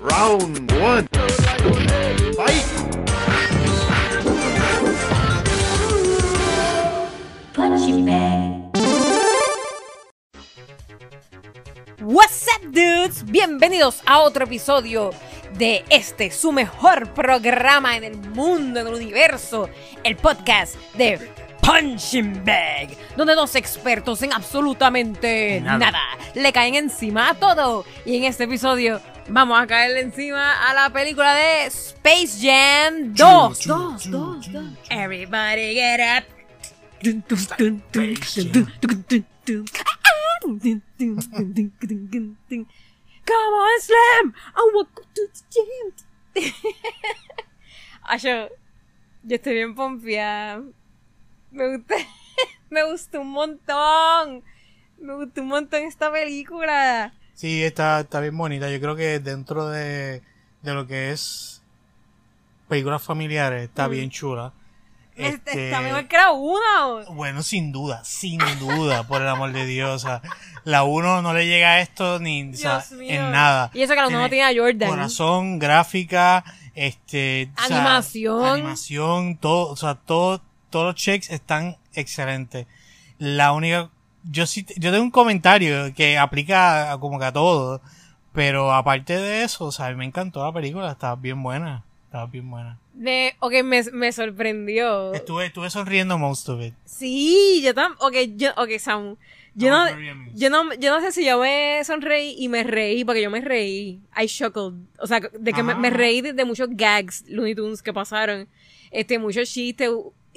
Round one. Fight! Punching bag. What's up, dudes? Bienvenidos a otro episodio de este, su mejor programa en el mundo, en el universo, el podcast de Punching Bag, donde dos expertos en absolutamente Nada. nada. le caen encima a todo. Y en este episodio Vamos a caerle encima a la película de Space Jam 2. 2, 2, 2. Everybody get up. Come on, Slam. I want to the gym. Yo, yo estoy bien pompeada. Me gusta, me gustó un montón. Me gustó un montón esta película. Sí, está, está bien bonita. Yo creo que dentro de, de lo que es películas familiares está bien chula. Este, Está mejor que la uno. Bueno, sin duda, sin duda, por el amor de Dios. O sea, la 1 no le llega a esto ni o sea, en nada. Y eso que la uno no tiene a Jordan. Corazón, gráfica, este, o sea, Animación. animación, todo, o sea, todo, todos los checks están excelentes. La única, yo sí, yo tengo un comentario que aplica a como que a todo, pero aparte de eso, o sea, a mí me encantó la película, estaba bien buena, estaba bien buena. Me, ok, me, me sorprendió. Estuve, estuve sonriendo most of it. Sí, yo también. Ok, yo, ok, Sam. Yo No, yo no, yo no sé si yo me sonreí y me reí, porque yo me reí. I chuckled. O sea, de que me, me Ajá. reí de, de muchos gags Looney Tunes que pasaron. Este, muchos chistes.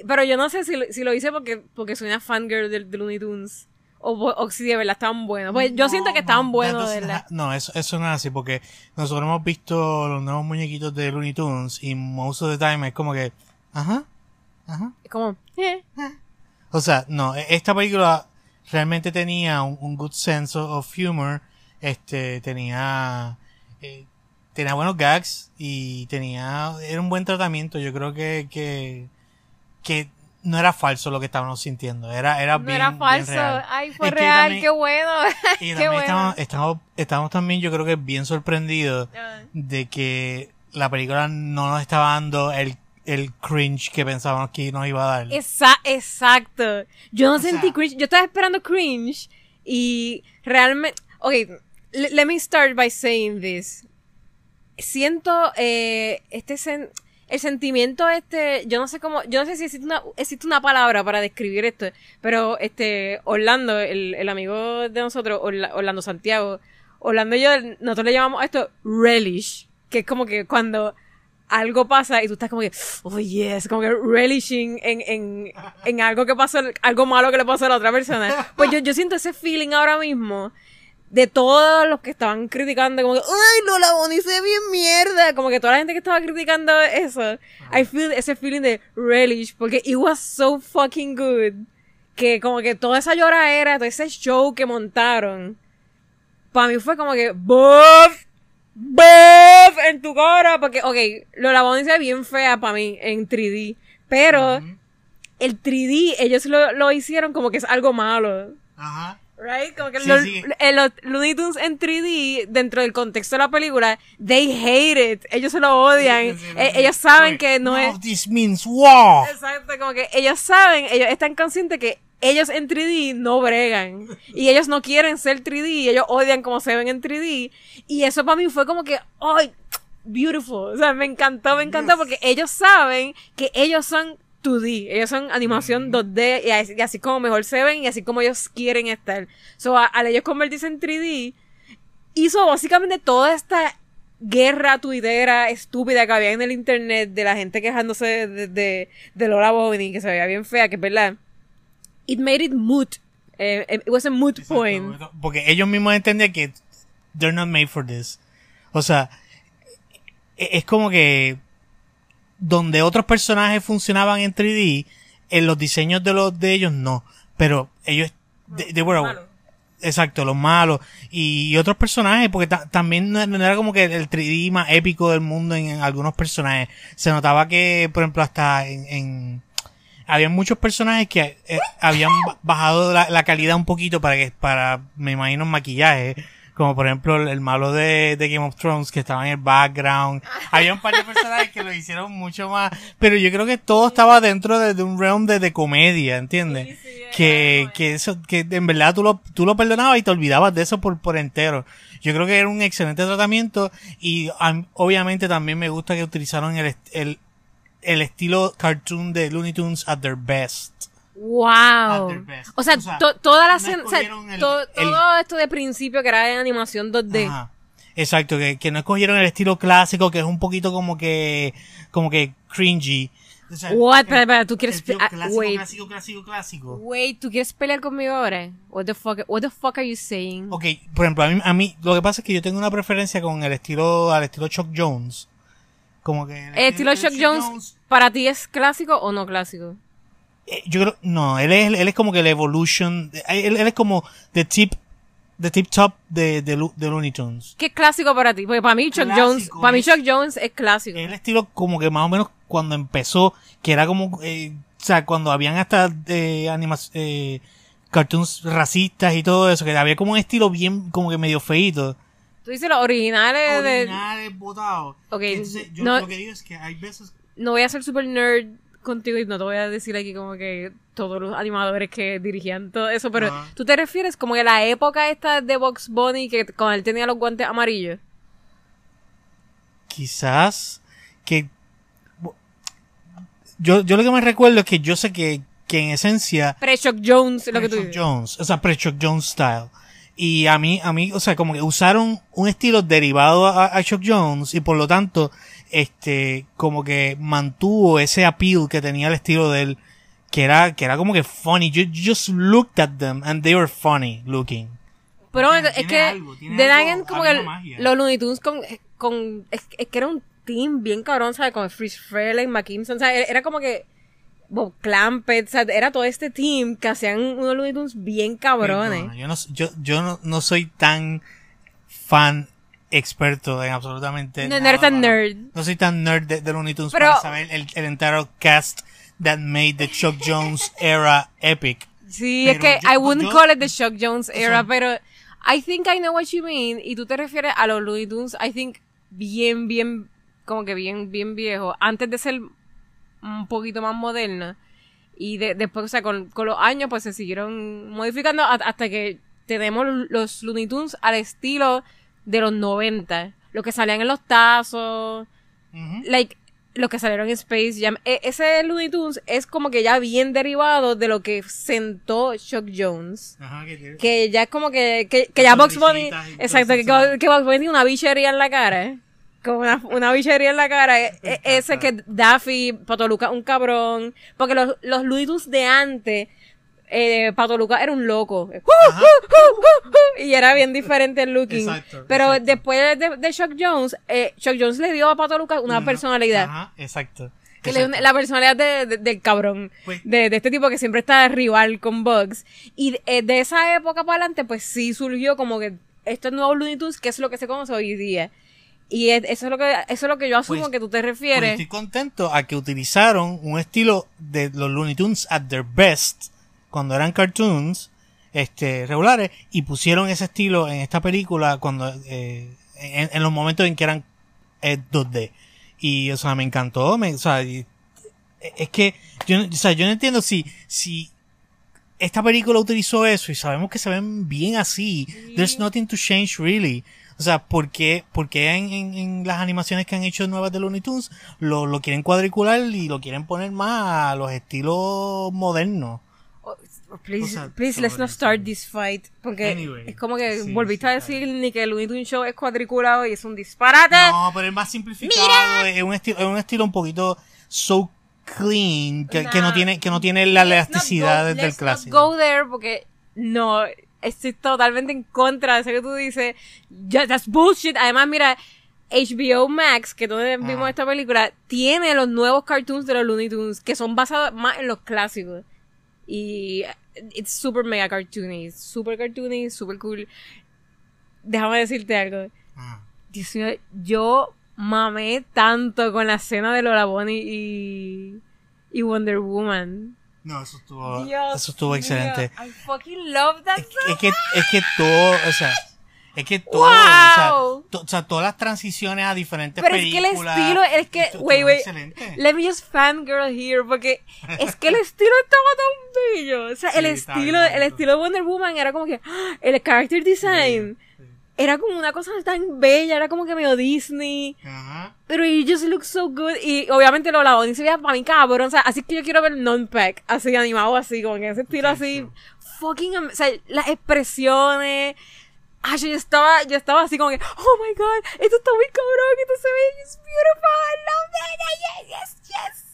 Pero yo no sé si lo, si lo hice porque, porque soy una fangirl de, de Looney Tunes. O, o si de verdad estaban buenos. Pues yo siento que estaban buenos, de verdad. No, eso, eso no es así, porque nosotros hemos visto los nuevos muñequitos de Looney Tunes y most of the time es como que, ajá, ajá. Es como, eh. O sea, no, e- esta película realmente tenía un, un good sense of humor, este, tenía, eh, tenía buenos gags y tenía, era un buen tratamiento, yo creo que, que, que no era falso lo que estábamos sintiendo, era, era No bien, era bien falso. real. Ay, fue Es real, también- qué bueno. Y qué también bueno. estamos, estamos, estamos también, yo creo que bien sorprendidos de que la película no nos estaba dando el, el cringe que pensábamos que nos iba a dar. Esa- exacto. Yo no O sentí sea- cringe. Yo estaba esperando cringe y realmente. Ok, le- let me start by saying this. Siento eh, este sen- el sentimiento este, yo no sé cómo, yo no sé si existe una, existe una palabra para describir esto, pero este Orlando, el, el amigo de nosotros, Orla- Orlando Santiago, Orlando y yo, nosotros le llamamos a esto relish, que es como que cuando algo pasa y tú estás como que, oh yes, como que relishing en, en, en algo que pasó, algo malo que le pasó a la otra persona. Pues yo, yo siento ese feeling ahora mismo de todos los que estaban criticando, como que, ay, no, la Bonnie se ve bien mierda. Como que toda la gente que estaba criticando eso, I feel ese feeling de relish, porque it was so fucking good. Que como que toda esa lloradera, todo ese show que montaron, para mí fue como que, buff, buff en tu cara, porque, ok, lo la Bonnie se ve bien fea para mí en 3D, pero el 3D ellos lo, lo hicieron como que es algo malo. Ajá. Right? Como que Sí, los, sí. eh, los Looney Tunes en 3D, dentro del contexto de la película, they hate it. Ellos se lo odian. Eh, ellos saben que no es... This means war. Exacto, como que ellos saben, ellos están conscientes que ellos en 3D no bregan. Y ellos no quieren ser 3D, y ellos odian como se ven en 3D. Y eso para mí fue como que, ¡ay! Beautiful. O sea, me encantó, me encantó, porque ellos saben que ellos son 2D. Ellos son animación 2D, y así, y así como mejor se ven, y así como ellos quieren estar. So, a- al ellos convertirse en 3D, hizo básicamente toda esta guerra tuitera estúpida que había en el internet de la gente quejándose de, de, de, de Lola que se veía bien fea, que es verdad. It made it moot. Eh, it was a moot point. Porque ellos mismos entendían que they're not made for this. O sea, e- es como que donde otros personajes funcionaban en 3D, en los diseños de los de ellos no. Pero ellos, they were- Malo. exacto, los malos y otros personajes, porque ta- también no, era como que el 3D más épico del mundo en, en algunos personajes. Se notaba que, por ejemplo, hasta en, en había muchos personajes que eh, habían ba- bajado la, la calidad un poquito para que, para, me imagino, maquillaje, como por ejemplo el, malo de, de Game of Thrones que estaba en el background. Había un par de personajes que lo hicieron mucho más, pero yo creo que todo estaba dentro de, de un realm de, de comedia, ¿entiendes? Sí, sí, que, que eso, que en verdad tú lo, tú lo perdonabas y te olvidabas de eso por, por entero. Yo creo que era un excelente tratamiento y am- obviamente también me gusta que utilizaron el, el, el estilo cartoon de Looney Tunes at their best. Wow. O sea, O sea, to- toda la no escena- o sea, escogieron el- to- el- todo esto de principio que era en animación 2D. Ajá. Exacto, que, que no escogieron el estilo clásico, que es un poquito como que, como que cringy. O sea, What? espera, ¿tú quieres ah, clásico, wait. clásico, clásico, clásico. Wait, ¿tú quieres pelear conmigo ahora? What the fuck, what the fuck are you saying? Ok, por ejemplo, a mí, a mí, lo que pasa es que yo tengo una preferencia con el estilo, al estilo Chuck Jones. Como que ¿El estilo Chuck Jones para ti es clásico o no clásico? Eh, yo creo, no, él es, él es como que la evolution, él, él es como the tip, the tip top de, de, de Looney Tunes. ¿Qué es clásico para ti? Porque para mí Chuck Clásico Jones, para mí es- Chuck Jones es clásico. el estilo como que más o menos cuando empezó, que era como, eh, o sea, cuando habían hasta eh, animas, eh, cartoons racistas y todo eso, que había como un estilo bien, como que medio feíto. Tú dices los originales de... Originales, botados. Ok, Entonces, yo no- lo que digo es que hay veces No voy a ser super nerd contigo y no te voy a decir aquí como que todos los animadores que dirigían todo eso, pero tú te refieres como que la época esta de Box Bunny que cuando él tenía los guantes amarillos. quizás que yo, yo lo que me recuerdo es que yo sé que, que en esencia Pre-Chuck Jones, lo que tú dices. Jones, o sea, pre-Chuck Jones style. Y a mí, a mí, o sea, como que usaron un estilo derivado a, a Chuck Jones y por lo tanto, este, como que mantuvo ese appeal que tenía el estilo de él, que era, que era como que funny. You, you just looked at them and they were funny looking. Pero Tiene- es tiene que algo, Dagen como que magia. los Looney Tunes con, con es, es que era un team bien cabrón, ¿sabes? Con Freeze Freleng, McKimson, ¿sabes? Era como que Bob Clampett, o sea, era todo este team que hacían unos Looney Tunes bien cabrones. Perdona, yo no, yo, yo no, no soy tan fan experto en absolutamente No, no nada, eres tan nerd. No soy tan nerd de, de Looney Tunes Pero- para saber el, el entero cast that made the Chuck Jones era epic. Sí, Pero es que yo- I wouldn't yo- call it the Chuck Jones era, pero I think I know what you mean. Y tú te refieres a los Looney Tunes, I think, bien, bien, como que bien, bien viejo. Antes de ser un poquito más moderna. Y de- después, o sea, con, con los años, pues se siguieron modificando hasta que tenemos los Looney Tunes al estilo de los 90. Lo que salían en los tazos, like, lo que salieron en Space Jam. E- ese Looney Tunes es como que ya bien derivado de lo que sentó Chuck Jones. Ajá, que Que ya es como que, que, ya Box Bunny, exacto, que, que Box Bunny tiene una bichería en la cara, ¿eh? Como una, una bichería en la cara. E- e- ese que Daffy, Pato Luca, un cabrón. Porque los, los Looney Tunes de antes, eh, Pato Luca era un loco. Y era bien diferente el looking. Exacto, Pero exacto. después de, de Chuck Jones, eh, Chuck Jones le dio a Pato Luca una personalidad. Ajá, exacto. Que le la personalidad de, de- del cabrón. Pues- de, de este tipo que siempre está rival con Bugs. Y de, eh, de esa época para adelante, pues sí surgió como que estos nuevos Looney Tunes, que es lo que se conoce hoy día. Y es- eso es lo que, eso es lo que yo asumo Pues- que tú te Pues refieres. estoy contento a que utilizaron un estilo de los Looney Tunes at their best, cuando eran cartoons, este, regulares, y pusieron ese estilo en esta película cuando, eh, en, en los momentos en que eran eh, 2D. Y, o sea, me encantó, me, o sea, y- es que, yo, o sea, yo no entiendo si, si esta película utilizó eso y sabemos que se ven bien así, there's nothing to change really. O sea, ¿por qué, por qué en, en, en las animaciones que han hecho nuevas de Looney Tunes lo, lo quieren cuadricular y lo quieren poner más a los estilos modernos? Please, o sea, please, let's not start this fight. Porque Anyway, es como que sí, volviste sí, a decir ni que el Looney Tunes Show es cuadriculado y es un disparate. No, pero es más simplificado, es un estilo, es un estilo un poquito so clean que, que no tiene, que no tiene la Let's elasticidad go- del let's not clásico. go there porque no, estoy totalmente en contra de eso que tú dices. That's bullshit. Además, mira, HBO Max, que donde vimos Ah. esta película, tiene los nuevos cartoons de los Looney Tunes que son basados más en los clásicos. Y it's super mega cartoony, super cartoony, super cool. Déjame decirte algo. Ah. Dios mío, yo mamé tanto con la escena de Lola Bonnie y, y Wonder Woman. No, eso estuvo, Dios eso estuvo excelente. I fucking love that Es, es que, es que todo, o sea, Es que todo, o, sea, ¡Wow! to- o sea, todas las transiciones a diferentes Pero es que el películas. estilo, es que, esto- wait, wait, excelente. let me just fangirl here, porque es que el estilo estaba tan bello. O sea, el Sí, estilo, el estilo de Wonder Woman era como que, ¡ah! el character design era como una cosa tan bella, era como que medio Disney. Ajá. Pero it just looks so good. Y obviamente lo la se veía para mí cabrón. O sea, así que yo quiero ver non-pack así animado así, como en ese estilo así. Fucking O sea, las expresiones. Ay, yo estaba, yo estaba así como que, oh my god, esto está muy cabrón, esto se ve, it's beautiful, I love it, yes, yes, yes.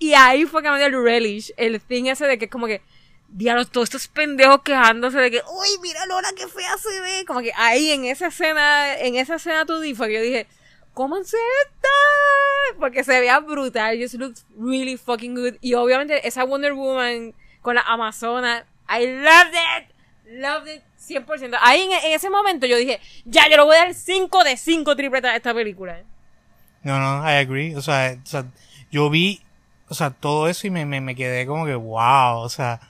Y ahí fue que me dio el relish, el thing ese de que como que, diablo, todos estos pendejos quejándose de que, uy, mira Lola, qué fea se ve. Como que ahí en esa escena, en esa escena tú fue que yo dije, cómanse esta, porque se veía brutal, just looked really fucking good. Y obviamente esa Wonder Woman con la Amazona, I loved it, loved it 100%. Ahí en, en ese momento yo dije, ya, yo le voy a dar 5 de 5 tripletas a esta película. No, no, I agree. O sea, o sea, yo vi, o sea, todo eso y me, me, me quedé como que, wow, o sea,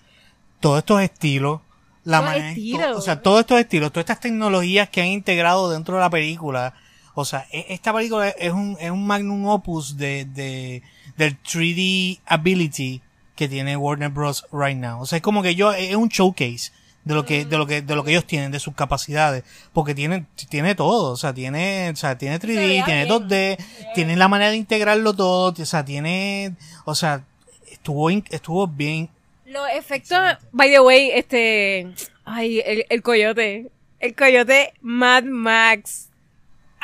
todos estos estilos, la manera, estilos. o sea, todos estos estilos, todas estas tecnologías que han integrado dentro de la película, o sea, e- esta película es un, es un magnum opus de, de, del 3D ability que tiene Warner Bros. right now. O sea, es como que yo, es un showcase de lo que, de lo que, de lo que ellos tienen, de sus capacidades, porque tiene, tiene todo, o sea, tiene, o sea, tiene 3D, veía tiene bien. 2D, tiene la manera de integrarlo todo, o sea, tiene, o sea, estuvo, in- estuvo bien, Los efectos, by the way, este, ay, el, el coyote, el coyote Mad Max.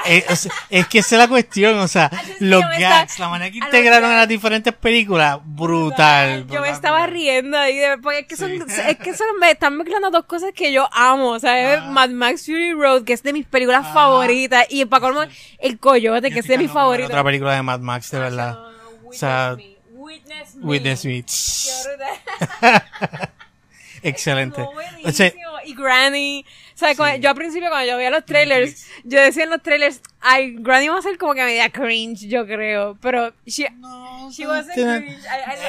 Eh, es, es que esa es la cuestión, o sea, los gags, la manera que a integraron en las diferentes películas, brutal. Yo me estaba brutal. riendo ahí de, porque es que son, es que son, me están mezclando dos cosas que yo amo, o sea, Ah. Mad Max Fury Road, que es de mis películas Ah. favoritas, y para colmo, el coyote, Yo que es de mis ver favoritos. Otra película de Mad Max, de verdad. No, no, no, O sea, Witness me. Witness Me. Excelente. No, O sea. Y Granny. O sea, cuando- yo al principio cuando yo veía los trailers, yo decía en los trailers, ay, Granny va a ser como que media cringe, yo creo. Pero she, no, she wasn't tiene- cringe.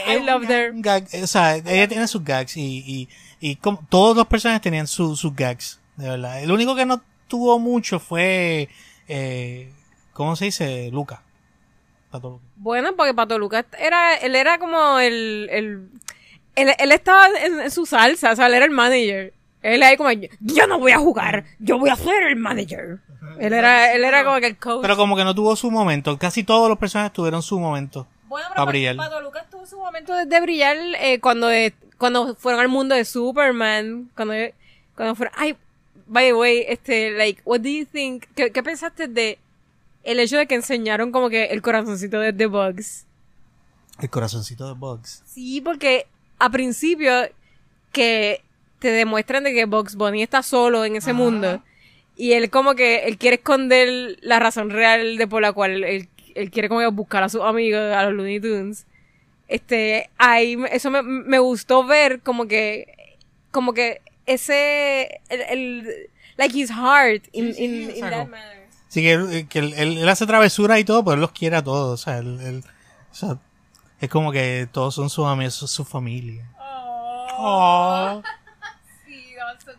I, I, loved her. gag, o sea, ella tiene sus gags y, y, y como, todos los personajes tenían su- sus gags, de verdad. El único que no tuvo mucho fue, eh, ¿cómo se dice? Luca. Pato Luca. Bueno, porque Pato Lucas era, él era como el, el, él, él estaba en su salsa, o sea, él era el manager. Él ahí como, yo no voy a jugar, yo voy a ser el manager. Él era, él era como que el coach. Pero como que no tuvo su momento. Casi todos los personajes tuvieron su momento. Bueno. Pato Lucas tuvo su momento de, de brillar eh, cuando, eh, cuando fueron al mundo de Superman. Cuando, cuando fueron. Ay, by the way, este, like, what do you think? ¿Qué, qué pensaste de el hecho de que enseñaron como que el corazoncito de The Bugs? El corazoncito de Bugs. Sí, porque a principio que te demuestran de que Bugs Bunny está solo en ese Ajá. mundo. Y él como que, él quiere esconder la razón real de por la cual él, él quiere como que buscar a sus amigos, a los Looney Tunes. Este, ahí, eso me, me gustó ver como que, como que ese, el, el like his heart in, Sí, sí, in, in that manner. Así que, él, que él, él- él hace travesuras y todo, pero él los quiere a todos. O sea, él, él- o sea, es como que todos son sus amigos, su familia. Oh. Sí,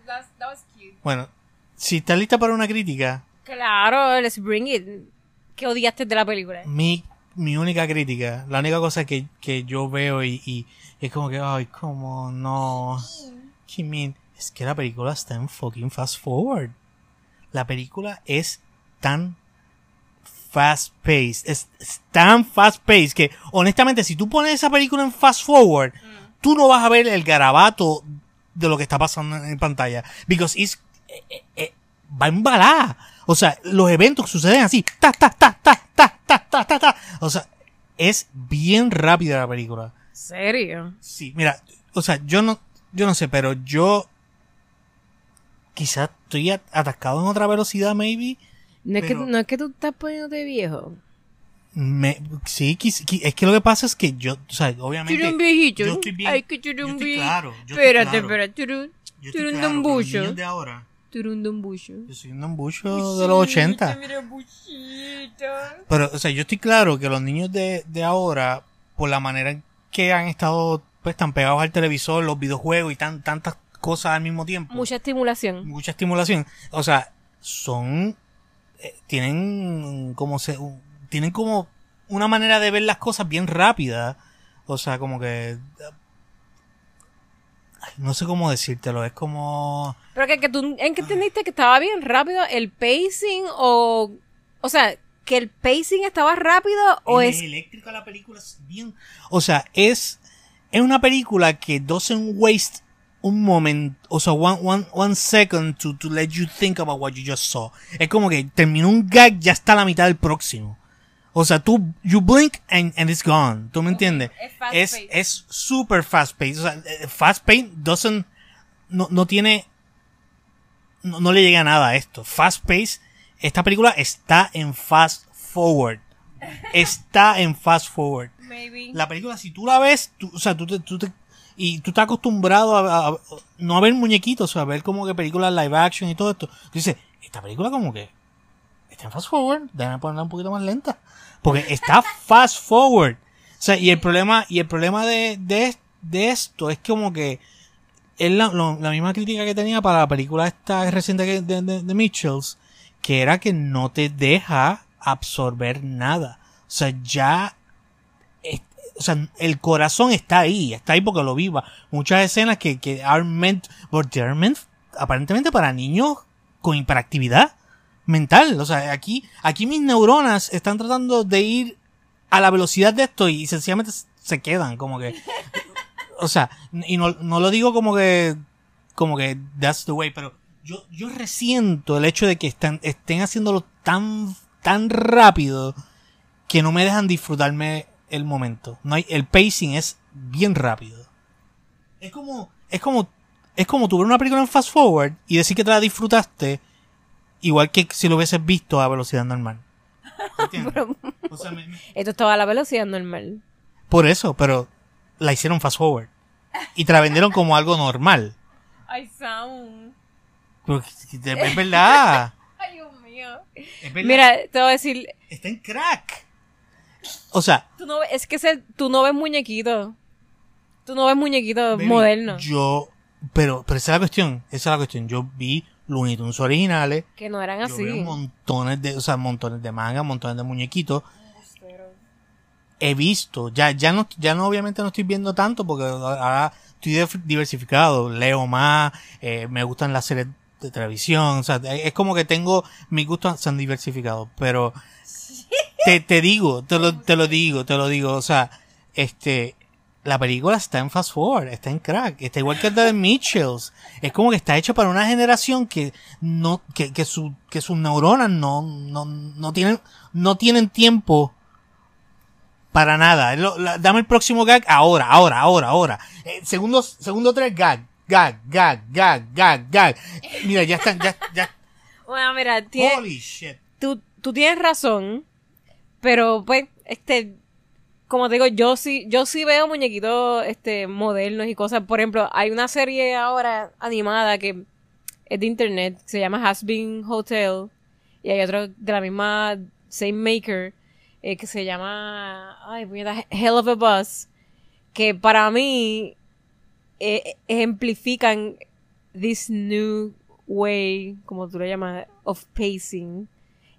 that, was cute. Bueno, si estás lista para una crítica, Claro, let's bring it. ¿Qué odiaste de la película? mi, mi única crítica, la única cosa que, que yo veo y, y es como que, ay, como no. Jimin, es que la película está en fucking fast forward. La película es tan fast paced, es, es tan fast paced que honestamente si tú pones esa película en fast forward, tú no vas a ver el garabato de lo que está pasando en pantalla. Because it's, eh, eh, eh, va. O sea, los eventos suceden así. Ta, ta, ta, ta, ta, ta, ta, ta, ta. O sea, es bien rápida la película. ¿Serio? Sí, mira, o sea, yo no, yo no sé, pero yo quizás estoy at- atascado en otra velocidad, maybe. No es, que, no es que tú estás poniéndote viejo. Me, sí, quis- qui- es que lo que pasa es que yo, o sea, obviamente. viejito. yo estoy bien- Ay, que estoy viejito. claro, yo estoy Espérate, claro. espérate. Eres- Yo estoy eres un claro, los niños de ahora, Tú eres un dumbucho. yo soy un dumbucho de los 80. Mira. Pero, o sea, yo estoy claro que los niños de, de ahora, por la manera en que han estado, pues, tan pegados al televisor, los videojuegos y tan, tantas cosas al mismo tiempo. Mucha estimulación. mucha estimulación. O sea, son eh, tienen como se un- tienen como una manera de ver las cosas bien rápida. O sea como que no sé cómo decírtelo es como Pero que, que tú, ¿en qué entendiste que estaba bien rápido el pacing o, o sea, que el pacing estaba rápido o es, eléctrica la película es bien o sea es es una película que doesn't waste un moment o sea one, one, one second to, to let you think about what you just saw. Es como que terminó un gag ya está a la mitad del próximo o sea tú you blink and, and it's gone tú me entiendes es fast es paced. es super fast paced o sea eh, fast paced doesn't no, no tiene no, no le llega nada a esto. Fast Pace, esta película está en Fast Forward. Está en Fast Forward. maybe. La película, si tú la ves, tú, o sea, tú te, tú te- y tú estás acostumbrado a, a- no a ver muñequitos, a ver como que películas live action y todo esto. Tú dices, esta película como que está en Fast Forward, déjame ponerla un poquito más lenta. Porque está Fast Forward. O sea, y el problema, y el problema de, de, de esto es como que es la, la misma crítica que tenía para la película esta reciente de, de, de Mitchells, que era que no te deja absorber nada. O sea, ya, es- o sea, el corazón está ahí, está ahí porque lo viva. Muchas escenas que, que are meant, but they are meant aparentemente para niños con hiperactividad mental. O sea, aquí, aquí mis neuronas están tratando de ir a la velocidad de esto y sencillamente se quedan, como que, o sea, y no, no lo digo como que, como que that's the way, pero yo, yo resiento el hecho de que están, estén haciéndolo tan, tan rápido que no me dejan disfrutarme el momento. No hay, el pacing es bien rápido. Es como, es como, es como tu ver una película en fast forward y decir que te la disfrutaste igual que si lo hubieses visto a velocidad normal. ¿Entiendes? O sea, me- me- Esto estaba a la velocidad normal. por eso, pero la hicieron fast forward. Y te la vendieron como algo normal. Ay, sound. Pero es verdad. Ay, Dios mío. Es verdad. Mira, te voy a decir, Está en crack. O sea, tú no, ves- es que ese, tú no ves muñequitos. Tú no ves muñequitos baby, modernos. Yo, pero, pero esa es la cuestión. Esa es la cuestión. Yo vi Looney Tunes originales. Que no eran Yo así. veo montones de, o sea, montones de manga, montones de muñequitos. He visto, ya, ya no, ya no, obviamente no estoy viendo tanto porque ahora estoy diversificado, leo más, eh, me gustan las series de televisión, o sea, es como que tengo, mis gustos se han diversificado, pero te, te digo, te lo, te lo digo, te lo digo, o sea, este, la película está en fast forward, está en crack, está igual que la de Mitchells. Es como que está hecho para una generación que no, que, que su, que sus neuronas no, no, no tienen, no tienen tiempo para nada. Es lo- la- dame el próximo gag ahora, ahora, ahora, ahora. Eh, segundo, segundo tres gag, gag, gag, gag, gag, gag. Mira, ya están, ya, ya. Bueno, mira, tiene- Holy shit. tú, tú tienes razón, pero pues, este, como te digo, yo sí, yo sí veo muñequitos, este, modernos y cosas. Por ejemplo, hay una serie ahora animada que es de internet, se llama Has Been Hotel, y hay otro de la misma same maker, eh, que se llama, ay, puñeta, Hell of a Bus, que para mí eh, ejemplifican this new way, como tú lo llamas, of pacing.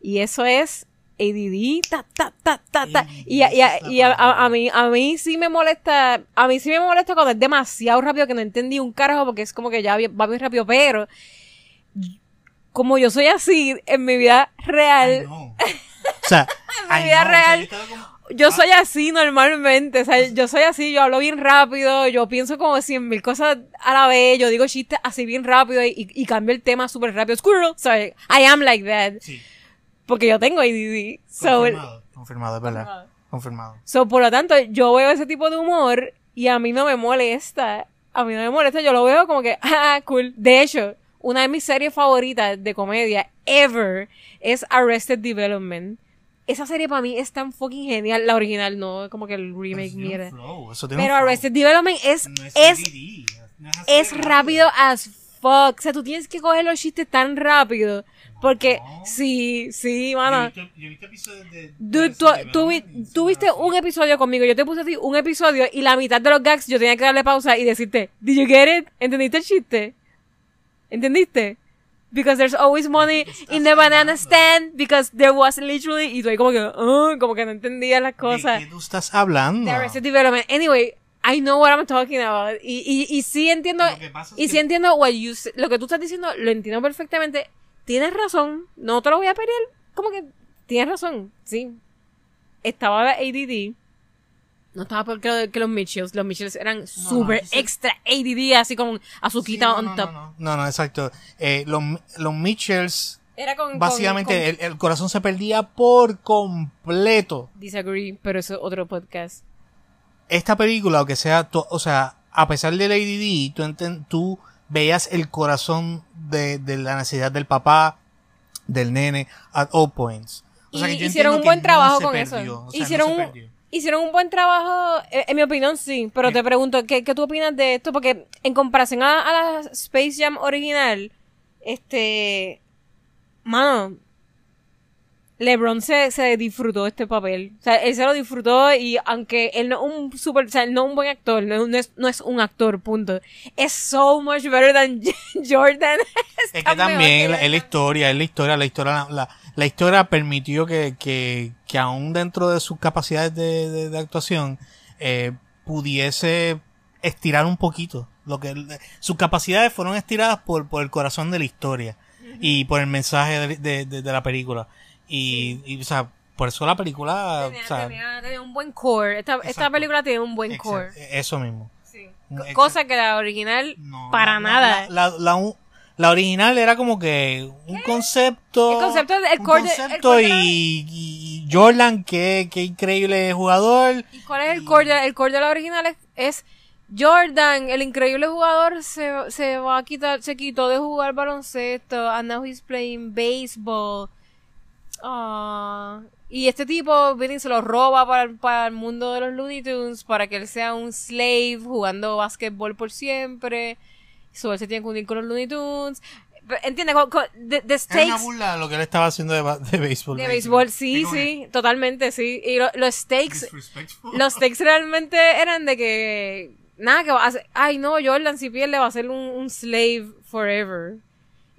Y eso es ADD, ta, ta, ta, ta, ta. Y, a- y, a, y a- a- a mí, a mí sí me molesta, a mí sí me molesta cuando es demasiado rápido que no entendí un carajo porque es como que ya va bien rápido, pero como yo soy así en mi vida real. O sea, mi I vida know, o sea, real, yo como- yo soy así normalmente, o sea, yo soy así, yo hablo bien rápido, yo pienso como cien mil cosas a la vez, yo digo chistes así bien rápido y, y cambio el tema súper rápido. Squirrel, sorry, I am like that, Sí, porque yo tengo ADD. So, confirmado, confirmado, es verdad. Confirmado. so, por lo tanto, yo veo ese tipo de humor y a mí no me molesta, a mí no me molesta, yo lo veo como que, ah, cool. De hecho, una de mis series favoritas de comedia ever es Arrested Development. Esa serie para mí es tan fucking genial, la original, no como que el remake, mira. Pero. Arrested Development es, No es, no así es de rápido as fuck. O sea, tú tienes que coger los chistes tan rápido. Porque, No. sí, sí, visto- yo he visto episodios de- Dude, de tú, tú viste así. un episodio conmigo, yo te puse a ti un episodio y la mitad de los gags yo tenía que darle pausa y decirte, ¿Did you get it? ¿Entendiste el chiste? ¿Entendiste? because there's always money in the banana stand because there was literally y tú ahí como que "Ah", como que no entendía las ¿De cosas qué tú estás hablando? de Arrested Development anyway I know what I'm talking about y, y, y sí entiendo y que- sí entiendo what you lo que tú estás diciendo lo entiendo perfectamente tienes razón no te lo voy a pelear como que tienes razón sí estaba la ADD no estaba porque que los Mitchells los Mitchells eran super sí. extra ADD así con azuquita Sí, no, on no, top no, no, no, no, exacto. Eh, los, los Mitchells, era con básicamente, con- El, el corazón se perdía por completo. Disagree, pero eso es otro podcast. Esta película, aunque sea, o sea, a pesar del ADD, tú, enten- tú veías el corazón de, de la necesidad del papá, del nene, at all points. O sea, Y que yo hicieron un buen trabajo con perdió, eso. o sea, no hicieron, un, hicieron buen trabajo, en mi opinión sí, pero te pregunto, ¿qué, qué tú opinas de esto? Porque en comparación a, a la Space Jam original, este, mano, LeBron se, se disfrutó este papel. O sea, él se lo disfrutó y aunque él no es un super, o sea, él no es un buen actor, no, es- no es, no es un actor, punto. Es so much better than Jordan. Es que también la- es la historia, es la historia, la historia, la, la, historia permitió que, que, que aún dentro de sus capacidades de, de- de actuación eh, pudiese estirar un poquito. Lo que sus capacidades fueron estiradas por, por el corazón de la historia y por el mensaje de, de- de- de la película. Y, y, o sea, por eso la película, Tenía, o sea, tenía- tenía un buen core. Esta, esta película tiene un buen exacto, core. eso mismo. Sí. Co- Cosa que la original, No, para la- nada. La, la, la- original era como que un concepto. El concepto, el un core el core y Jordan, qué, qué increíble jugador. ¿Y cuál es el core? de- El core de la original es, es Jordan, el increíble jugador, se, se va a quitar, se quitó de jugar baloncesto, and now he's playing baseball. Ah, y este tipo viene y se lo roba para, el- para el mundo de los Looney Tunes para que él sea un slave jugando básquetbol por siempre. So, él se tiene que unir con los Looney Tunes. Co- The, the Es stakes una burla de lo que él estaba haciendo de, de béisbol. de béisbol, sí, sí, totalmente, sí. Y lo- los stakes, los stakes realmente eran de que nada que va a hacer, ay no, Jordan si pierde va a ser un, un slave forever.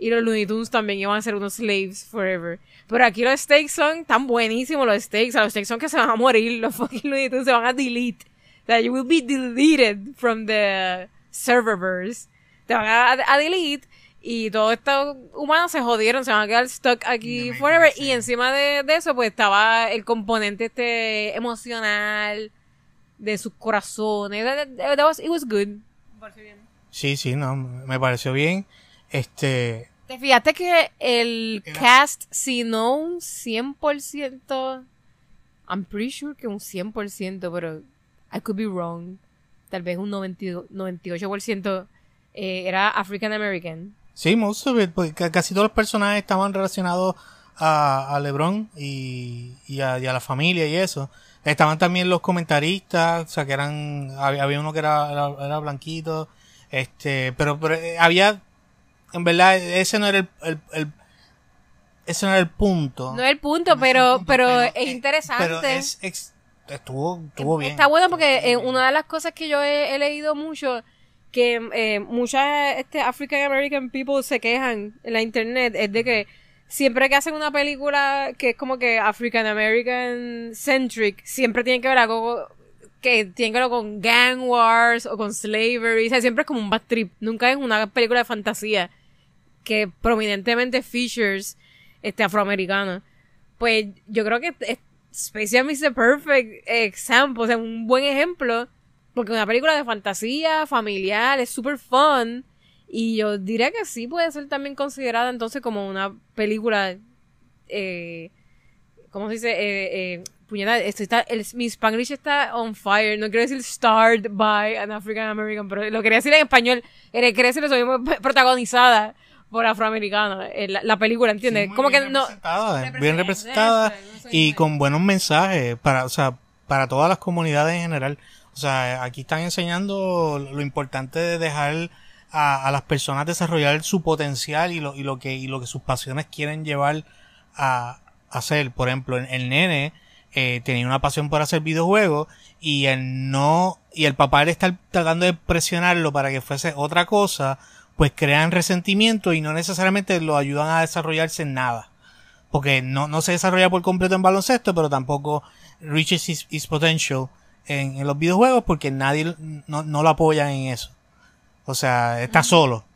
Y los Looney Tunes también iban a ser unos slaves forever. Pero aquí los stakes son tan buenísimos los stakes, o sea, los stakes son que se van a morir, los fucking Looney Tunes se van a delete. O sea, you will be deleted from the serververse. Te van a, a delete y todos estos humanos se jodieron, se van a quedar stuck aquí forever. Y encima de, de eso, pues estaba el componente este emocional de sus corazones. That- that- that was- it was good. Sí, sí, no, me pareció bien. Este, ¿Te fijaste que el Era- cast, si no un 100%, I'm pretty sure que un 100%, pero I could be wrong. Tal vez un 92 98% eh, era African American. sí, most of it, porque ca- casi todos los personajes estaban relacionados a, a LeBron y, y, a, y a la familia y eso. Estaban también los comentaristas, o sea, que eran, había, había uno que era, era, era blanquito, este, pero, pero eh, había, en verdad, ese no era el, el, el- ese no era el punto. No es el punto, No es el pero, punto, pero, es eh, interesante. Pero es, ex- estuvo, estuvo bien. Está bueno porque eh, una de las cosas que yo he, he leído mucho, que eh, muchas este, African American people se quejan en la internet, es de que siempre que hacen una película que es como que African American centric, siempre tiene que ver algo que tiene que ver con gang wars o con slavery, o sea, siempre es como un bad trip, nunca es una película de fantasía que prominentemente features este afroamericano. Pues yo creo que Space Jam is the perfect example, o sea, un buen ejemplo, porque una película de fantasía, familiar, es super fun, y yo diría que sí puede ser también considerada entonces como una película, eh, ¿cómo se dice? Eh, eh, esto está, el, mi Spanglish está on fire, no quiero decir starred by an African American, pero lo quería decir en español, eh, quería decir protagonizada por afroamericanos, eh, la, la película, ¿entiendes? Sí, como bien que no... representada, bien Representa- representada y con buenos mensajes para, o sea, para todas las comunidades en general. O sea, aquí están enseñando lo importante de dejar a, a las personas desarrollar su potencial y lo, y lo que, y lo que sus pasiones quieren llevar a, a hacer. Por ejemplo, el, el nene eh, tenía una pasión por hacer videojuegos y el no, y el papá le está tratando de presionarlo para que fuese otra cosa pues crean resentimiento y no necesariamente lo ayudan a desarrollarse en nada. Porque no, no se desarrolla por completo en baloncesto, pero tampoco reaches his, his potential en, en los videojuegos porque nadie no, no lo apoya en eso. O sea, está solo.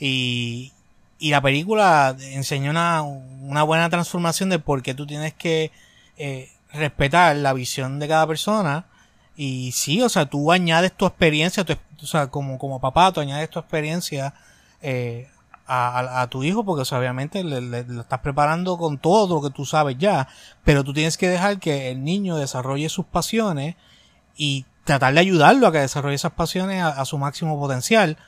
Y, y la película enseña una, una buena transformación de por qué tú tienes que eh, respetar la visión de cada persona. Y sí, o sea, tú añades tu experiencia, tu, o sea, como, como papá, tú añades tu experiencia eh, a, a- tu hijo, porque obviamente le, le- lo estás preparando con todo lo que tú sabes ya, pero tú tienes que dejar que el niño desarrolle sus pasiones y tratar de ayudarlo a que desarrolle esas pasiones a, a su máximo potencial,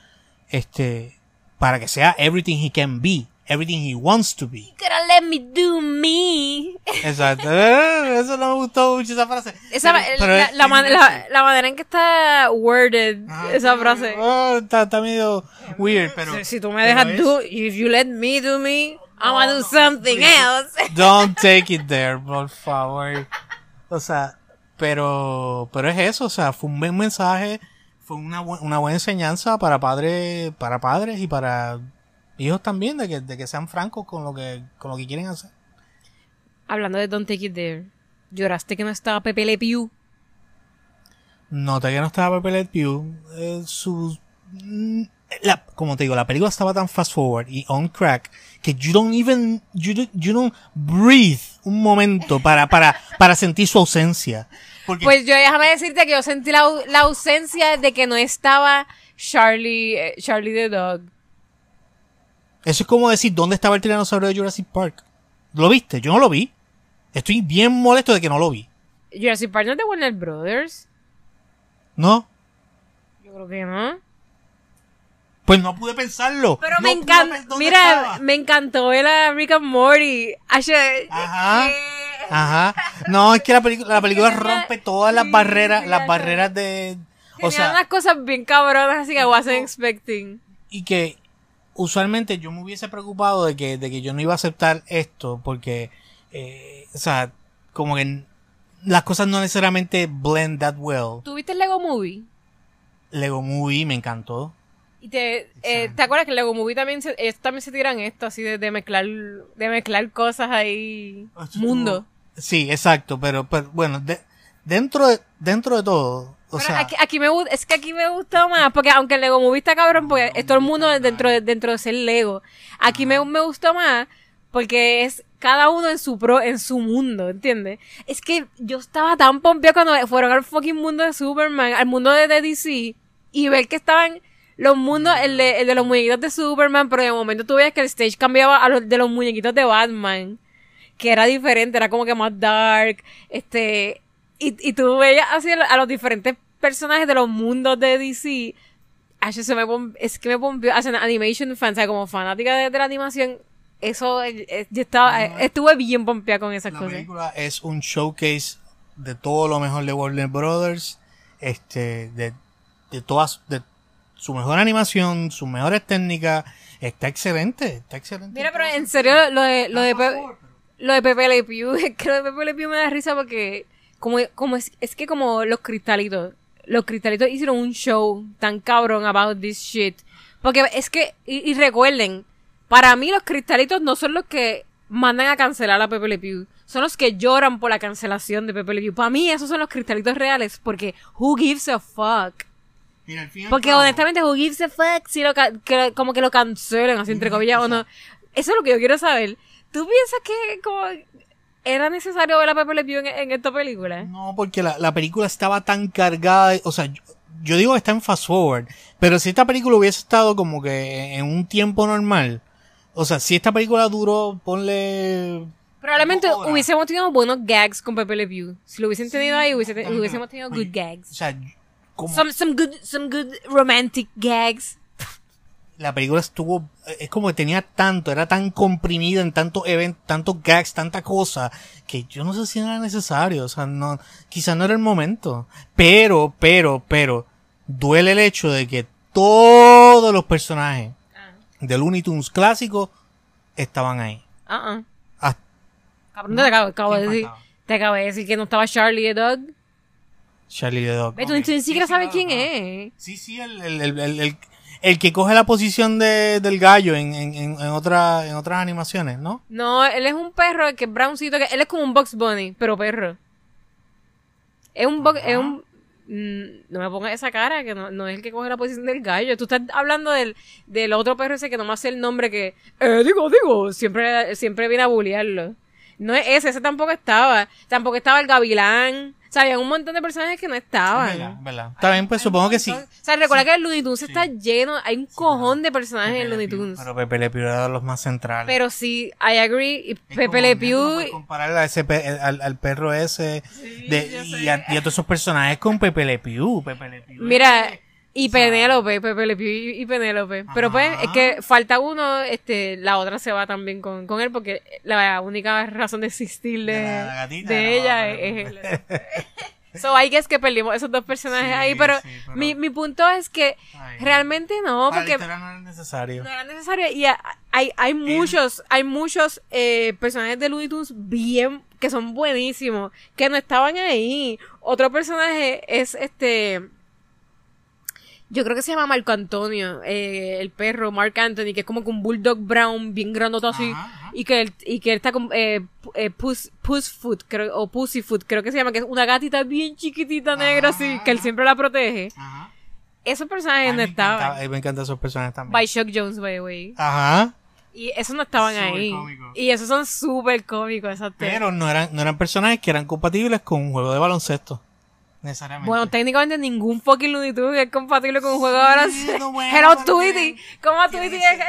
este, para que sea everything he can be, everything he wants to be. Gotta let me do me. Exacto. Eso no me gustó mucho esa frase. Esa, Pero- la, pero la, es- la man- la- la manera en que está worded Ajá, esa frase. oh, está, está medio weird, pero. si, si tú me dejas es- do, if you let me do me, I'm gonna do something else. Don't take it there, por favor. O sea, pero, pero es eso, o sea, fue un buen mensaje, fue una, bu- una buena enseñanza para padres, para padres y para hijos también, de que, de que sean francos con lo que, con lo que quieren hacer. Hablando de Don't Take It There, lloraste que no estaba Pepe Le Pew. Noté que no estaba Pepe Le Pew, eh, su, mm, la, como te digo, la película estaba tan fast forward y on crack que you don't even, you, don't- you don't breathe un momento para, para, para sentir su ausencia. Porque Pues yo déjame decirte que yo sentí la, la ausencia de que no estaba Charlie, eh, Charlie the Dog. Eso es como decir, ¿dónde estaba el tiranosaurio de Jurassic Park? ¿Lo viste? Yo no lo vi. Estoy bien molesto de que no lo vi. Jurassic Park no es de Warner Brothers. ¿No? Yo creo que no. Pues no pude pensarlo. Pero No me encanta. Mira, estaba. me encantó ver a Rick and Morty. Ajá. Ajá. No, es que la, la película rompe todas las sí, barreras, las barreras de... O sea, unas cosas bien cabronas, así que wasn't expecting. y que usualmente yo me hubiese preocupado de que, de que yo no iba a aceptar esto porque, eh, o sea, como que las cosas no necesariamente blend that well. ¿Tuviste el Lego Movie? Lego Movie me encantó. Y te, eh, ¿te acuerdas que el Lego Movie también se, ellos también se tiran esto, así de, de mezclar, de mezclar cosas ahí, Esto mundo? Sí, exacto, pero, pero bueno, de- dentro de, dentro de todo, o Pero sea, aquí, aquí me es que aquí me gustó más, porque aunque el Lego Movie está cabrón, porque es todo el mundo dentro de, dentro de ser Lego. Aquí me, me gustó más, porque es cada uno en su pro, en su mundo, ¿entiendes? Es que yo estaba tan pompeada cuando fueron al fucking mundo de Superman, al mundo de, de DC, y ver que estaban los mundos, el de, el de los muñequitos de Superman, pero de momento tú veías que el stage cambiaba a los de los muñequitos de Batman que era diferente, era como que más dark, este, y, y tú veías así a los diferentes personajes de los mundos de DC, Ay, se me es que me pompió, hacen animation fan, o sea, como fanática de, de la animación, eso, eh, eh, yo estaba, eh, estuve bien pompeada con esas la cosas. película es un showcase de todo lo mejor de Warner Brothers, este, de, de todas, de su mejor animación, sus mejores técnicas, está excelente, está excelente. Mira, pero en serio, lo de, lo de, Pe- lo de Pepe Le Pew, es que lo de Pepe Le Pew me da risa porque, como, como es, es que como los cristalitos, los cristalitos hicieron un show tan cabrón about this shit. Porque es que, y, y recuerden, para mí los cristalitos no son los que mandan a cancelar a Pepe Le Pew. Son los que lloran por la cancelación de Pepe Le Pew. Para mí esos son los cristalitos reales porque who gives a fuck? Mira, al fin y al Porque cabo, honestamente, who gives a fuck si lo que- como que lo cancelen, así entre comillas, o no. Eso es lo que yo quiero saber. ¿Tú piensas que como era necesario ver a Pepe Le Pew en, en esta película? No, porque la, la película estaba tan cargada, de- o sea, yo, yo digo que está en fast forward, pero si esta película hubiese estado como que en un tiempo normal, o sea, si esta película duró, ponle... Probablemente Dos horas. hubiésemos tenido buenos gags con Pepe Le Pew. Si lo hubiesen tenido ahí, hubiese- hubiésemos tenido good Oye, O gags. sea, como Some, some good, some good romantic gags. La película estuvo, es como que tenía tanto, era tan comprimida en tantos eventos, tantos gags, tanta cosa, que yo no sé si era necesario, o sea, no, quizás no era el momento. Pero, pero, pero, duele el hecho de que todos los personajes de Looney Tunes clásicos estaban ahí. Ah, ah. Ah, Cabrón, te acabo, acabo de ¿quién decir, te acabo de decir que no estaba Charlie the Dog. Charlie the Dog. Ve, tú, Ok. tú ni siquiera Sí, sabes sí, quién es. Sí, sí, el, el, el, el, el- que coge la posición de, del gallo en, en, en, en otra- en otras animaciones, ¿no? No, él es un perro que es browncito, que él es como un Box Bunny, pero perro. Es un box, es un mm, no me pongas esa cara, que no, no es el que coge la posición del gallo. Tú estás hablando del, del otro perro ese que no me hace el nombre que, eh, digo, digo, siempre, siempre viene a bullearlo. No es ese, ese tampoco estaba. Tampoco estaba el gavilán. Sea, había un montón de personajes que no estaban. ¿Verdad? ¿Verdad? Está bien, pues supongo que sí. O sea, recuerda que el Looney Tunes está lleno, hay un cojón de personajes en Looney Tunes. Pero Pepe Le Pew era de los más centrales. Pero sí, I agree. Y Es Pepe Le ¿no? No Pew. comparar a ese al, al perro ese de, y, a, y a todos esos personajes con Pepe Le Pew. Pepe Le Pew. Mira, y Penélope, Pepe Le Pew y, y Penélope. Pero pues, es que falta uno, este, la otra se va también con, con él, porque la única razón de existir de, De la- gatita, de no, ella es él. So, I guess que perdimos esos dos personajes Sí, ahí, pero, sí, pero- Mi, mi punto es que Ay. realmente no, porque no era necesario. no era necesario y a- hay, hay muchos, hay muchos eh, personajes de Looney Tunes bien, que son buenísimos, que no estaban ahí. Otro personaje es este, yo creo que se llama Marco Antonio, eh, el perro Mark Anthony, que es como que un bulldog brown bien grandote así, Ajá, ajá. y que él, y que él está con eh, eh, Puss, Pussfoot, creo, o Pussyfoot, creo que se llama, que es una gatita bien chiquitita negra Ajá, así, que él siempre la protege. Ajá. Esos Ay, personajes no estaban. me encantan esos personajes también. By Shock Jones, by the way. Ajá. Y esos no estaban ahí. Y esos son súper cómicos, exacto. Pero no eran, no eran personajes que eran compatibles con un juego de baloncesto. Necesariamente. Bueno, técnicamente ningún fucking Looney Tunes es compatible con un juego ahora. no, bueno, Hello pero Tweety. ¿Cómo Tweety es?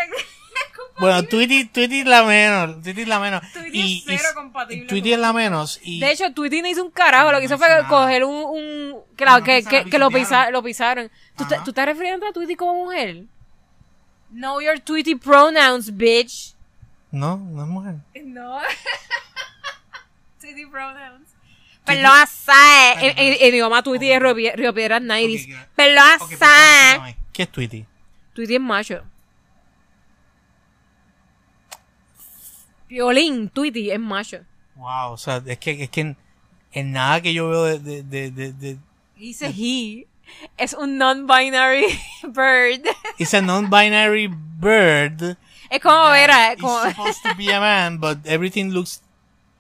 Bueno, Tweety, Tweety es la menos. Tweety es la menos. Tweety es cero compatible Tweety es la menos. Y, De hecho, Tweety no hizo un carajo. Lo que hizo No fue nada. coger un... un claro, No, que, que lo, pisotearon. pisa- lo pisaron. ¿Tú, te. ¿Tú estás refiriendo a Tweety como mujer? Know your Tweety pronouns, bitch. no, no es mujer. No. Tweety pronouns. Perdón, así. En, en, en idioma Tweety es Río, Pie- Río Piedras 90s. Ok, gra- Perdón, Ok, pues, así. explícame, ¿Qué es Tweety? Tweety es macho. Violín, Tweety es macho. Wow, o sea, es que, es que en, en nada que yo veo de, de, de, de, Dice he. Es un non-binary bird. It's a non-binary bird. Es como ver a- It's como- supposed to be a man, but everything looks...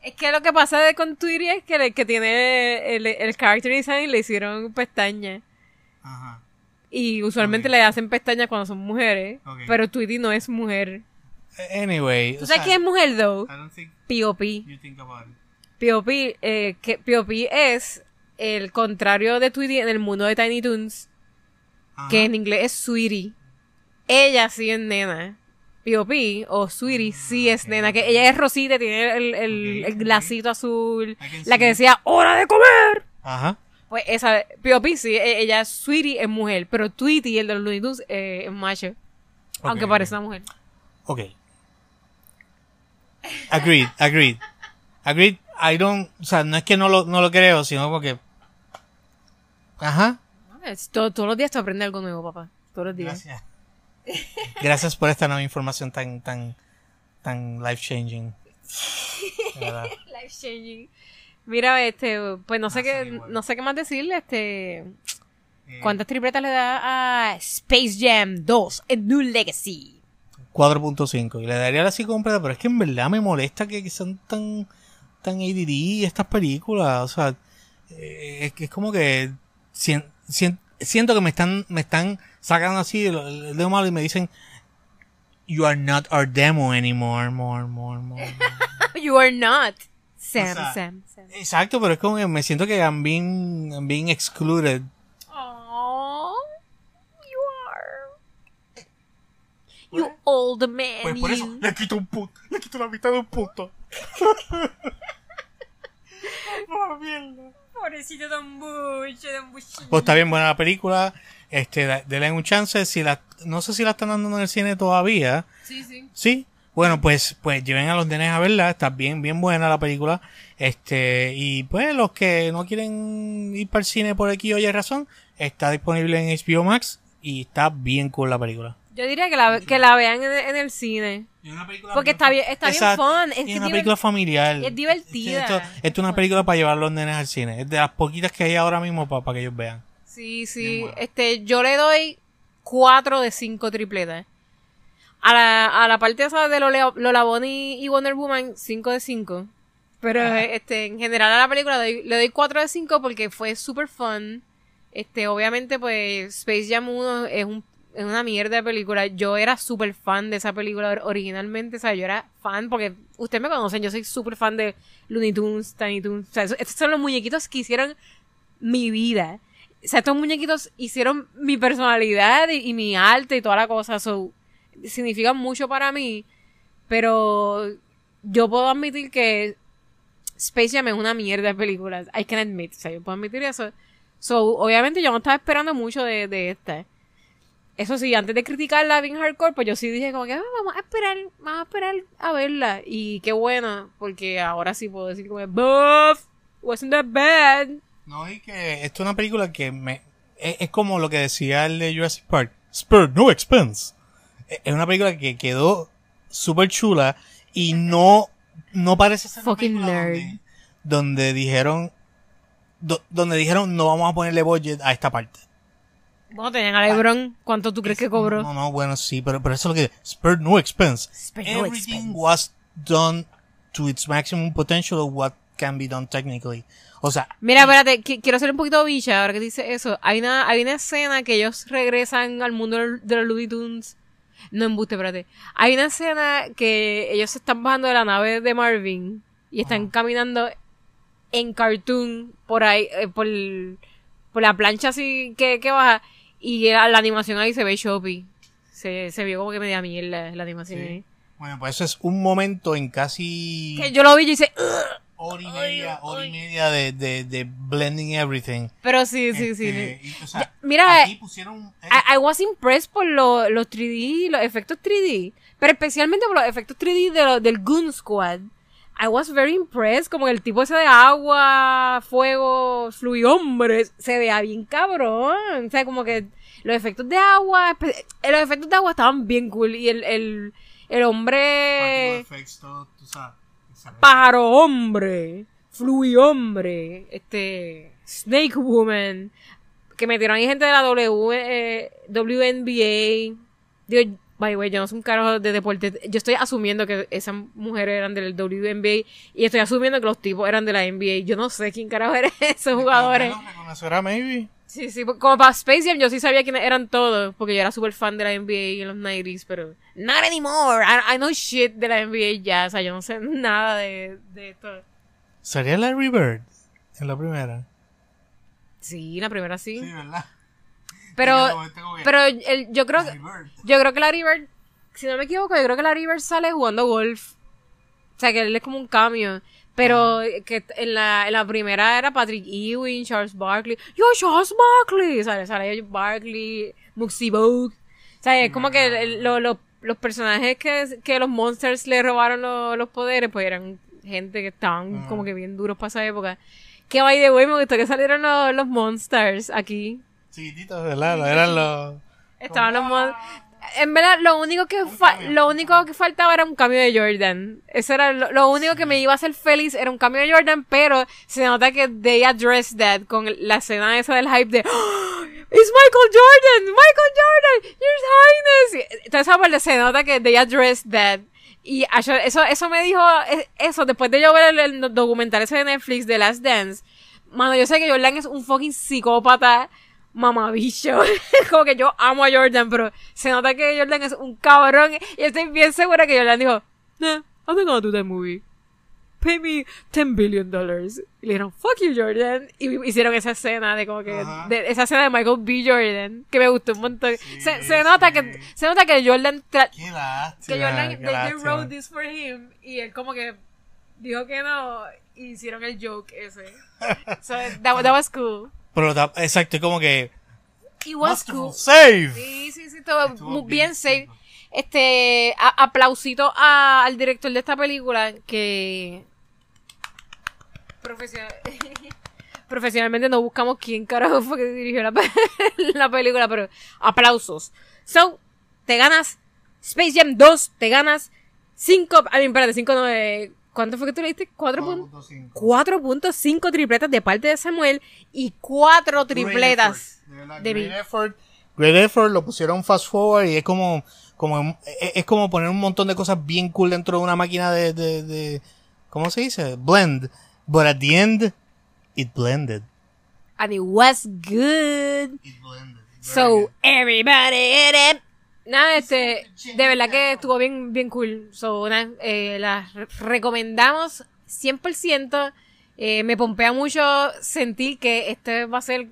Es que lo que pasa de- con Tweety es que el que tiene el, el character design le hicieron pestañas. Ajá. Y usualmente le hacen pestañas cuando son mujeres. Pero Tweety no es mujer. Anyway. ¿Tú sabes quién es mujer, though? P.O.P. P.O.P. Eh, que P.O.P. es el contrario de Tweety en el mundo de Tiny Toons. Ajá. que en inglés es Sweetie. Ella sí es nena. P.O.P. o Sweetie sí es nena. Que ella es rosita, tiene el, el, el glacito azul. La que decía, ¡hora de comer! Ajá. Pues esa, P.O.P. sí, e- ella es Sweetie es mujer. Pero Tweety, el de los Looney Tunes, eh, es macho. Aunque parece una mujer. Ok. Agreed, agreed. Agreed. I don't, o sea, no es que no lo, no lo creo, sino porque... Ajá. Todo- todos los días te aprendes algo nuevo, papá. Todos los días. Gracias. Gracias por esta nueva información tan, tan, tan life changing. Life changing. Mira, este, pues no sé Ah, qué, no sé qué más decirle, este. ¿Cuántas tripletas le da a Space Jam 2 en New Legacy? 4.5. Y le daría la 5 completa, pero es que en verdad me molesta que, sean tan, tan ADD estas películas. O sea, eh, es, que es como que sien- sien- siento que me están, me están sacando así el, dedo malo y me dicen, You are not our demo anymore, more, more, more. more". You are not. Sam, O sea, Sam, Sam. Exacto, pero es como que me siento que I'm being, I'm being excluded. Oh, you are. You old man. Pues por eso le quito un punto, le quito la mitad de un punto. Oh, mierda. Pobrecito Don Bush, Don Bush. Pues está bien buena la película. Este, denle un chance. Si la, no sé si la están dando en el cine todavía. Sí, sí. Sí. Bueno, pues, pues lleven a los nenes a verla. Está bien, bien buena la película. Este, y pues los que no quieren ir para el cine por aquí oye razón, está disponible en HBO Max y está bien cool la película. Yo diría que la, que la vean en, en el cine. Porque está bien- está bien fun, es una película familiar. es divertida. Esto, esto es una película para llevar a los nenes al cine. Es de las poquitas que hay ahora mismo para, para que ellos vean. Sí, sí. Este, yo le doy 4 de 5 tripletas. A la, a la parte esa de Lola, Lola Bonnie y Wonder Woman, 5 de 5. Pero este, en general a la película le doy, le doy 4 de 5 porque fue super fun. Este, obviamente, pues, Space Jam 1 es un es una mierda de película. Yo era súper fan de esa película or- originalmente. O sea, yo era fan porque ustedes me conocen. Yo soy súper fan de Looney Tunes, Tiny Toons. O sea, estos son los muñequitos que hicieron mi vida. O sea, estos muñequitos hicieron mi personalidad y, y mi arte y toda la cosa. So, significan mucho para mí. Pero yo puedo admitir que Space Jam es una mierda de películas. I can admit. O sea, yo puedo admitir eso. So, obviamente yo no estaba esperando mucho de, de esta. Eso sí, antes de criticarla bien hardcore, pues yo sí dije como que "Ah, vamos a esperar, vamos a esperar a verla. Y qué bueno, porque ahora sí puedo decir como buff, wasn't that bad. No, y que esto es una película que me. Es, es como lo que decía el de Jurassic Park. Spur, no expense. Es es una película que quedó súper chula y no, no parece ser una Fucking película nerd. Donde, donde dijeron, do- donde dijeron no vamos a ponerle budget a esta parte. Bueno, tenían a LeBron, ¿cuánto tú crees que cobró? No, no, bueno, sí, pero, pero eso es lo que Spur no expense. No Everything expense. was done to its maximum potential of what can be done technically. O sea, Mira, espérate, qui- quiero ser un poquito bicha ahora que dice eso. Hay una, hay una escena que ellos regresan al mundo de los Looney Tunes. No embuste, espérate. Hay una escena que ellos se están bajando de la nave de Marvin y están caminando en cartoon por ahí, eh, por, por la plancha así que, que baja. Y la, la animación ahí se ve choppy. Se, se vio como que media mierda la animación ahí. bueno, pues eso es un momento en casi Que yo lo vi y hice, hora y media, hora y media de, de, de blending everything. pero sí, sí, sí. Este, y, o sea, mira, aquí pusieron eh, I, I was impressed por lo- los 3D, los efectos 3D. Pero especialmente por los efectos 3D de lo- del Goon Squad. I was very impressed. Como el tipo ese de agua, fuego, fluido, hombre. Se veía bien cabrón. O sea, como que los efectos de agua. eh, Los efectos de agua estaban bien cool. Y el, el, el hombre. effects, todo, tú sabes, excelente. Pájaro hombre, Fluid hombre, este, Snake Woman, que metieron ahí gente de la W, eh, WNBA. Digo, by the way, yo no soy un carajo de deporte. Yo estoy asumiendo que esas mujeres eran del WNBA y estoy asumiendo que los tipos eran de la NBA. Yo no sé quién carajo eran esos jugadores. Bueno, reconocerá maybe. Sí, sí, como para Space Jam yo sí sabía quiénes eran todos, porque yo era súper fan de la NBA en los 90s, pero not anymore. I, I know shit de la NBA ya, o sea, yo no sé nada de, de esto. Sería Larry Bird en la primera. Sí, la primera sí. Sí, ¿verdad? Pero pero el- yo creo yo creo que Larry Bird, si no me equivoco, yo creo que Larry Bird sale jugando golf. O sea, que él es como un cambio. Pero que en la, en la primera era Patrick Ewing, Charles Barkley. ¡Yo, Charles Barkley! Sale, sale Barkley, Muxie Bogue. O sea, es como que el- lo- lo- los personajes que, que los monsters le robaron lo- los poderes, pues eran gente que estaban como que bien duros para esa época. Que by the way, me gustó que salieron los, los monsters aquí. Chiquititos, ¿verdad? Eran los... Estaban los mon- En verdad, lo único que fa- lo único que faltaba era un cambio de Jordan. Eso era lo, lo único que me iba a hacer feliz era un cambio de Jordan, pero se nota que they addressed that con la escena esa del hype de "Oh, It's Michael Jordan, Michael Jordan, Your Highness. Y Toda esa parte se nota que they addressed that. Y eso, eso, eso me dijo, eh, eso, después de yo ver el, el documental ese de Netflix de Last Dance, mano, yo sé que Jordan es un fucking psicópata mamabicho. Como que yo amo a Jordan, pero se nota que Jordan es un cabrón. Y estoy bien segura que Jordan dijo, nah, I'm not gonna do that movie. Pay me 10 billion dollars. Y le dijeron, fuck you, Jordan. Y hicieron esa escena de como que, de, esa escena de Michael B. Jordan, que me gustó un montón. Sí, se, se nota que, se nota que Jordan, tra- Qué lástima. que Jordan, qué they, they wrote this for him. Y él como que dijo que no. Y hicieron el joke ese. So, that, that was cool. Pero exacto, es como que... It was cool. Save. Sí, sí, sí, todo muy bien bien safe. Este, a- aplausito a- al director de esta película que profesional profesionalmente no buscamos quién carajo fue que dirigió la, pe- la película, pero aplausos. So, te ganas Space Jam 2, te ganas 5, a mí, espérate, 5 no, eh, ¿cuánto fue que tú le diste? 4 puntos. 4.5. 4.5 tripletas de parte de Samuel y 4 tripletas Great de great effort. Great Effort lo pusieron fast forward y es como, como, es es como poner un montón de cosas bien cool dentro de una máquina de, de, de ¿cómo se dice? Blend. But at the end, it blended. And it was good. It blended. So, everybody in it. Nada, este, de verdad que estuvo bien, bien cool. So, eh, la re- recomendamos 100%. Eh, me pompea mucho sentir que este va a ser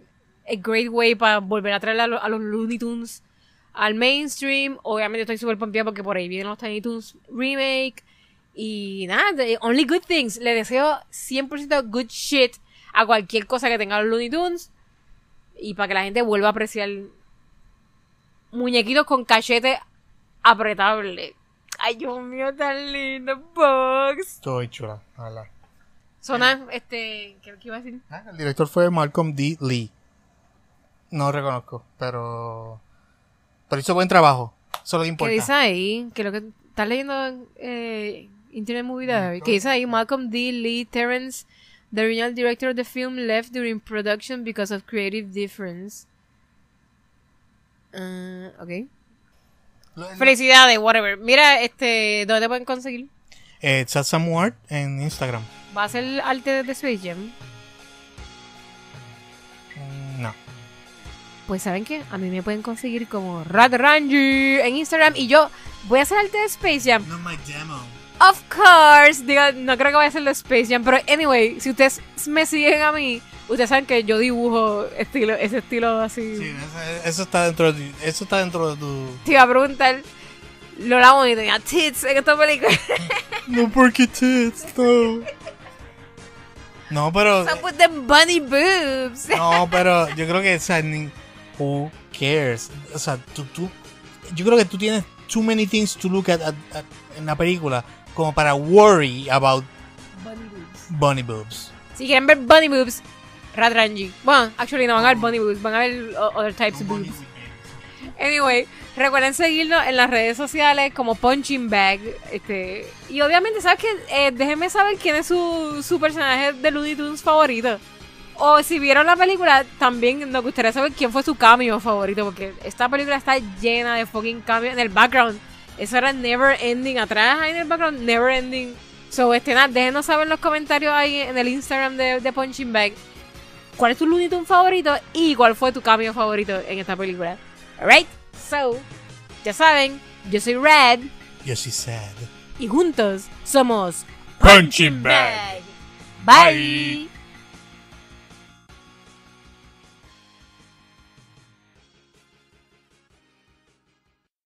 a great way para volver a traer a, lo- a los Looney Tunes al mainstream. Obviamente estoy súper pompeada porque por ahí vienen los Tiny Toons remake. Y nada, only good things. Le deseo 100% good shit a cualquier cosa que tenga los Looney Tunes. Y para que la gente vuelva a apreciar muñequitos con cachete apretable. Ay, Dios mío, tan lindo, Bugs. Estoy chula, la verdad. Zona, este, ¿qué, qué iba a decir? Ah, El director fue Malcolm D. Lee. No reconozco, pero. Pero hizo buen trabajo. Es lo que ¿Qué importa. dice ahí? Que lo que estás leyendo eh, Internet Movie Diary. ¿Qué dice ahí? Malcolm D. Lee Terrence, the original director of the film, left during production because of creative difference. Ah, ok. Felicidades, whatever. Mira, este, ¿dónde te pueden conseguir? Eh, Satsam Ward en Instagram. ¿Va a ser arte de Space Jam? Mm, No. Pues saben qué, a mí me pueden conseguir como Radranji en Instagram y yo voy a hacer arte de Space Jam. No my demo. Of course, digo, no creo que vaya a ser de Space Jam, pero anyway, si ustedes me siguen a mí, ustedes saben que yo dibujo estilo, ese estilo así. Sí, eso, está dentro de tu, eso está dentro de tu. Te iba a preguntar, Lola Bonito tenía tits en esta película. No porque tits, no. No, pero so put them bunny boobs. no, pero yo creo que o sea, ni- who cares? O sea, tú, tú yo creo que tú tienes too many things to look at, at- at- en la película como para worry about bunny boobs. bunny boobs. Si quieren ver bunny boobs, Radranji. Bueno, actually no van a ver bunny boobs, van a ver other types of boobs. Anyway, recuerden seguirnos en las redes sociales como Punching Bag. Este, y obviamente, ¿sabes qué? Eh, déjenme saber quién es su, su personaje de Looney Tunes favorito. O si vieron la película, también nos gustaría saber quién fue su cameo favorito. Porque esta película está llena de fucking cameos en el background. Eso era never ending. Atrás ahí en el background, never ending. So, este, nada, déjenos saber en los comentarios ahí en el Instagram de, de Punching Bag. ¿Cuál es tu Looney Tunes favorito? Y cuál fue tu cameo favorito en esta película. Alright, so, ya saben, yo soy Red Yo sí sad. y juntos somos Punching Bag. Bye.